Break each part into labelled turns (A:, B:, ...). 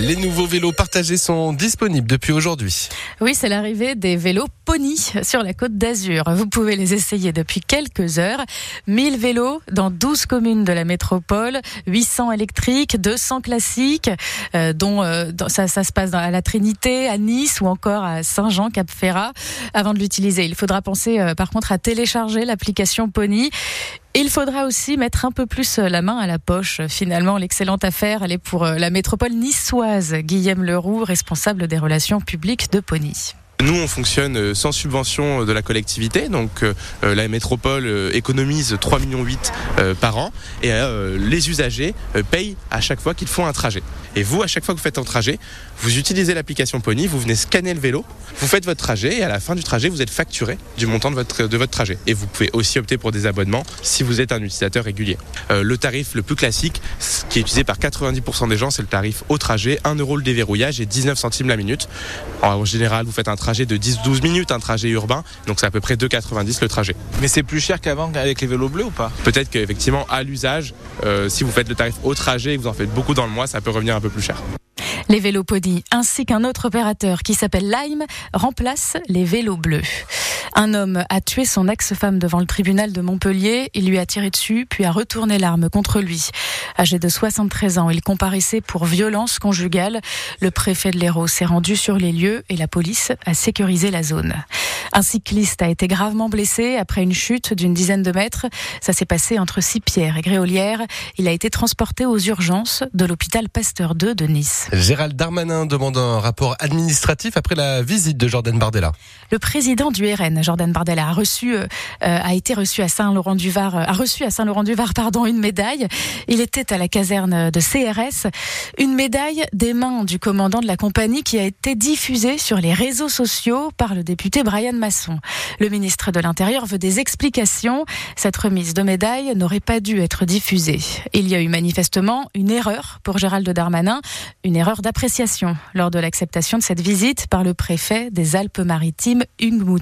A: Les nouveaux vélos partagés sont disponibles depuis aujourd'hui.
B: Oui, c'est l'arrivée des vélos Pony sur la côte d'Azur. Vous pouvez les essayer depuis quelques heures. 1000 vélos dans 12 communes de la métropole, 800 électriques, 200 classiques, euh, dont euh, ça, se passe à la Trinité, à Nice ou encore à Saint-Jean-Cap-Ferrat. Avant de l'utiliser, il faudra penser euh, par contre à télécharger l'application Pony. Il faudra aussi mettre un peu plus la main à la poche. Finalement, l'excellente affaire, elle est pour la métropole niçoise. Guillaume Leroux, responsable des relations publiques de Pony.
A: Nous, on fonctionne euh, sans subvention de la collectivité, donc euh, euh, la métropole économise 3,8 millions par an et les usagers payent à chaque fois qu'ils font un trajet. Et vous, à chaque fois que vous faites un trajet, vous utilisez l'application Pony, vous venez scanner le vélo, vous faites votre trajet et à la fin du trajet, vous êtes facturé du montant de votre, de votre trajet. Et vous pouvez aussi opter pour des abonnements si vous êtes un utilisateur régulier. le tarif le plus classique, qui est utilisé par 90% des gens, c'est le tarif au trajet, 1 euro le déverrouillage et 19 centimes la minute. en général, vous faites un trajet de 10-12 minutes, un trajet urbain, donc c'est à peu près 2,90 le trajet.
C: Mais c'est plus cher qu'avant avec les vélos bleus ou pas?
A: Peut-être qu'effectivement, à l'usage, euh, si vous faites le tarif au trajet et que vous en faites beaucoup dans le mois, ça peut revenir un peu plus cher.
B: Les vélos ainsi qu'un autre opérateur qui s'appelle Lime remplacent les vélos bleus. Un homme a tué son ex-femme devant le tribunal de Montpellier. Il lui a tiré dessus, puis a retourné l'arme contre lui. Âgé de 73 ans, il comparaissait pour violence conjugale. Le préfet de l'Hérault s'est rendu sur les lieux et la police a sécurisé la zone. Un cycliste a été gravement blessé après une chute d'une dizaine de mètres. Ça s'est passé entre Sipierre et Gréolière. Il a été transporté aux urgences de l'hôpital Pasteur 2 de Nice.
A: Darmanin demande un rapport administratif après la visite de Jordan Bardella.
B: Le président du RN, Jordan Bardella, a reçu, euh, a été reçu à Saint-Laurent-du-Var, a reçu à Saint-Laurent-du-Var, pardon, une médaille. Il était à la caserne de CRS, une médaille des mains du commandant de la compagnie qui a été diffusée sur les réseaux sociaux par le député Brian le ministre de l'Intérieur veut des explications. Cette remise de médaille n'aurait pas dû être diffusée. Il y a eu manifestement une erreur pour Gérald Darmanin, une erreur d'appréciation lors de l'acceptation de cette visite par le préfet des Alpes-Maritimes, Hugues.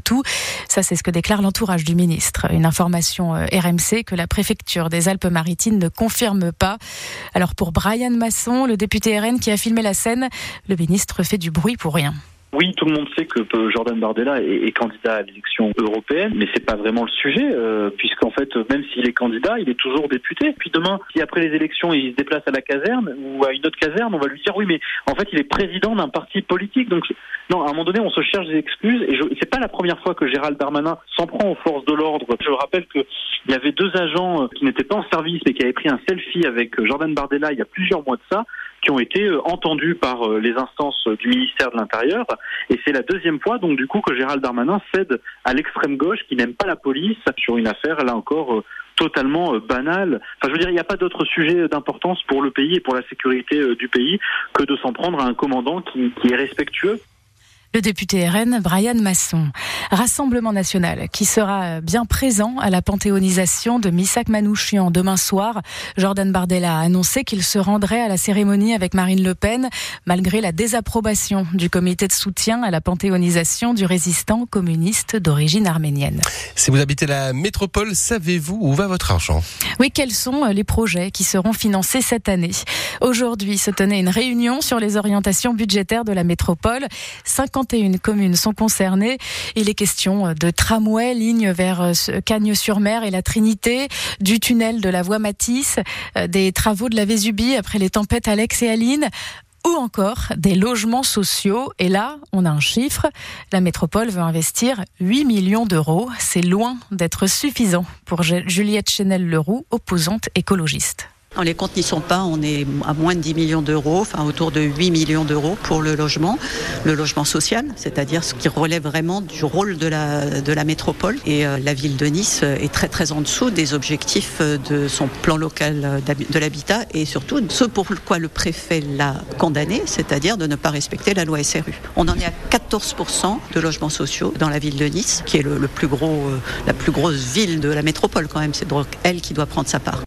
B: Ça, c'est ce que déclare l'entourage du ministre. Une information euh, RMC que la préfecture des Alpes-Maritimes ne confirme pas. Alors pour Brian Masson, le député RN qui a filmé la scène, le ministre fait du bruit pour rien.
D: Oui, tout le monde sait que Jordan Bardella est, candidat à l'élection européenne, mais c'est pas vraiment le sujet, euh, puisqu'en fait, même s'il est candidat, il est toujours député. Puis demain, si après les élections, il se déplace à la caserne ou à une autre caserne, on va lui dire oui, mais en fait, il est président d'un parti politique. Donc, non, à un moment donné, on se cherche des excuses. Et c'est pas la première fois que Gérald Darmanin s'en prend aux forces de l'ordre. Je rappelle qu'il y avait deux agents euh, qui n'étaient pas en service, mais qui avaient pris un selfie avec euh, Jordan Bardella il y a plusieurs mois de ça qui ont été euh, entendus par euh, les instances du ministère de l'Intérieur. Et c'est la deuxième fois, donc du coup, que Gérald Darmanin cède à l'extrême gauche qui n'aime pas la police sur une affaire, là encore, euh, totalement banale. Enfin, je veux dire, il n'y a pas d'autre sujet d'importance pour le pays et pour la sécurité du pays que de s'en prendre à un commandant qui, qui est respectueux
B: le député RN Brian Masson. Rassemblement national qui sera bien présent à la panthéonisation de Missak Manouchian demain soir. Jordan Bardella a annoncé qu'il se rendrait à la cérémonie avec Marine Le Pen malgré la désapprobation du comité de soutien à la panthéonisation du résistant communiste d'origine arménienne.
A: Si vous habitez la métropole, savez-vous où va votre argent?
B: Oui, quels sont les projets qui seront financés cette année? Aujourd'hui se tenait une réunion sur les orientations budgétaires de la métropole. 50 51 communes sont concernées. Il est question de tramway, ligne vers euh, Cagnes-sur-Mer et la Trinité, du tunnel de la voie Matisse, euh, des travaux de la Vésubie après les tempêtes Alex et Aline ou encore des logements sociaux. Et là, on a un chiffre. La métropole veut investir 8 millions d'euros. C'est loin d'être suffisant pour Juliette Chenel-Leroux, opposante écologiste.
E: Les comptes n'y sont pas, on est à moins de 10 millions d'euros, enfin autour de 8 millions d'euros pour le logement, le logement social, c'est-à-dire ce qui relève vraiment du rôle de la, métropole. Et euh, la ville de Nice est très très en dessous des objectifs de son plan local de l'habitat et surtout ce pourquoi le préfet l'a condamné, c'est-à-dire de ne pas respecter la loi SRU. On en est à 14% de logements sociaux dans la ville de Nice, qui est le, plus gros, euh, la plus grosse ville de la métropole quand même. C'est donc elle qui doit prendre sa part.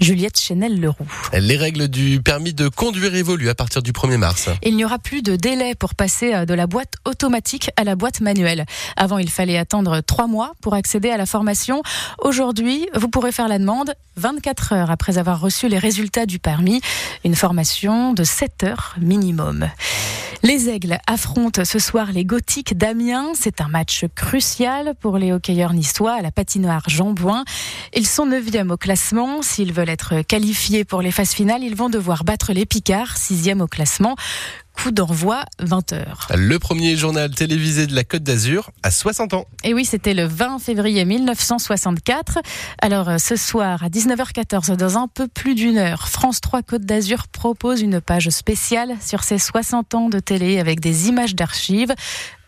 B: Juliette Chenel-Leroux.
F: Les règles du permis de conduire évoluent à partir du 1er mars.
B: Il n'y aura plus de délai pour passer euh, de la boîte automatique à la boîte manuelle. Avant, il fallait attendre trois mois pour accéder à la formation. Aujourd'hui, vous pourrez faire la demande 24 heures après avoir reçu les résultats du permis. Une formation de 7 heures minimum. Les Aigles affrontent ce soir les Gothiques d'Amiens. C'est un match crucial pour les hockeyeurs niçois à la patinoire Jean. Ils sont 9e au classement. S'ils veulent être qualifiés pour les phases finales, ils vont devoir battre les Picards, 6e au classement coup d'envoi 20h.
F: Le premier journal télévisé de la Côte d'Azur à 60 ans.
B: Et oui, c'était le 20 février 1964. Alors euh, ce soir à 19h14, dans un peu plus d'une heure, France 3 Côte d'Azur propose une page spéciale sur ses 60 ans de télé avec des images d'archives.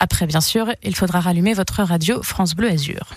B: Après, bien sûr, il faudra rallumer votre radio France Bleu Azur.